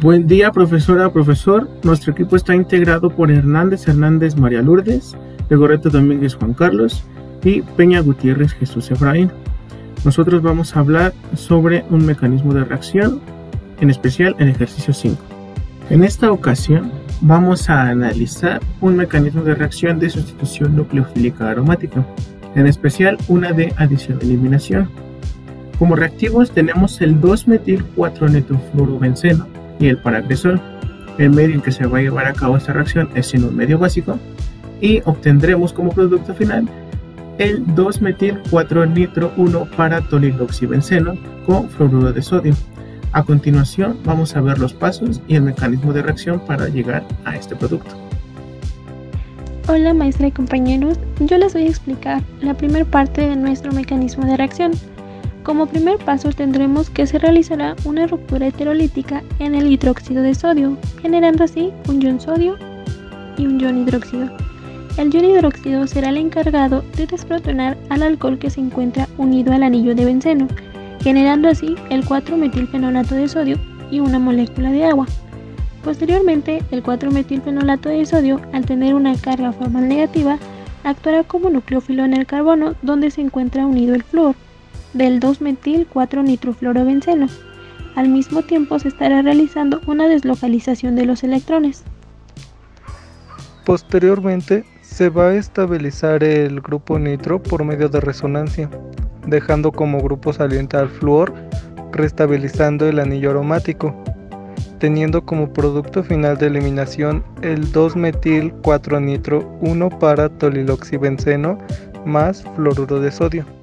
Buen día, profesora, profesor. Nuestro equipo está integrado por Hernández Hernández María Lourdes, Legorreto Domínguez Juan Carlos y Peña Gutiérrez Jesús Efraín. Nosotros vamos a hablar sobre un mecanismo de reacción, en especial el ejercicio 5. En esta ocasión vamos a analizar un mecanismo de reacción de sustitución nucleofílica aromática, en especial una de adición-eliminación. Como reactivos tenemos el 2-metil-4-nitrofluorobenceno y el paragresol. El medio en que se va a llevar a cabo esta reacción es en un medio básico y obtendremos como producto final el 2-metil-4-nitro-1 para toliloxibenceno con fluoruro de sodio. A continuación vamos a ver los pasos y el mecanismo de reacción para llegar a este producto. Hola maestra y compañeros, yo les voy a explicar la primera parte de nuestro mecanismo de reacción. Como primer paso tendremos que se realizará una ruptura heterolítica en el hidróxido de sodio, generando así un ion sodio y un ion hidróxido. El ion hidróxido será el encargado de desprotonar al alcohol que se encuentra unido al anillo de benceno, generando así el 4-metilfenolato de sodio y una molécula de agua. Posteriormente, el 4-metilfenolato de sodio, al tener una carga formal negativa, actuará como nucleófilo en el carbono donde se encuentra unido el flúor del 2-metil-4-nitrofluorobenceno. Al mismo tiempo se estará realizando una deslocalización de los electrones. Posteriormente se va a estabilizar el grupo nitro por medio de resonancia, dejando como grupo saliente al flúor, restabilizando el anillo aromático, teniendo como producto final de eliminación el 2-metil-4-nitro 1 para toliloxibenceno más fluoruro de sodio.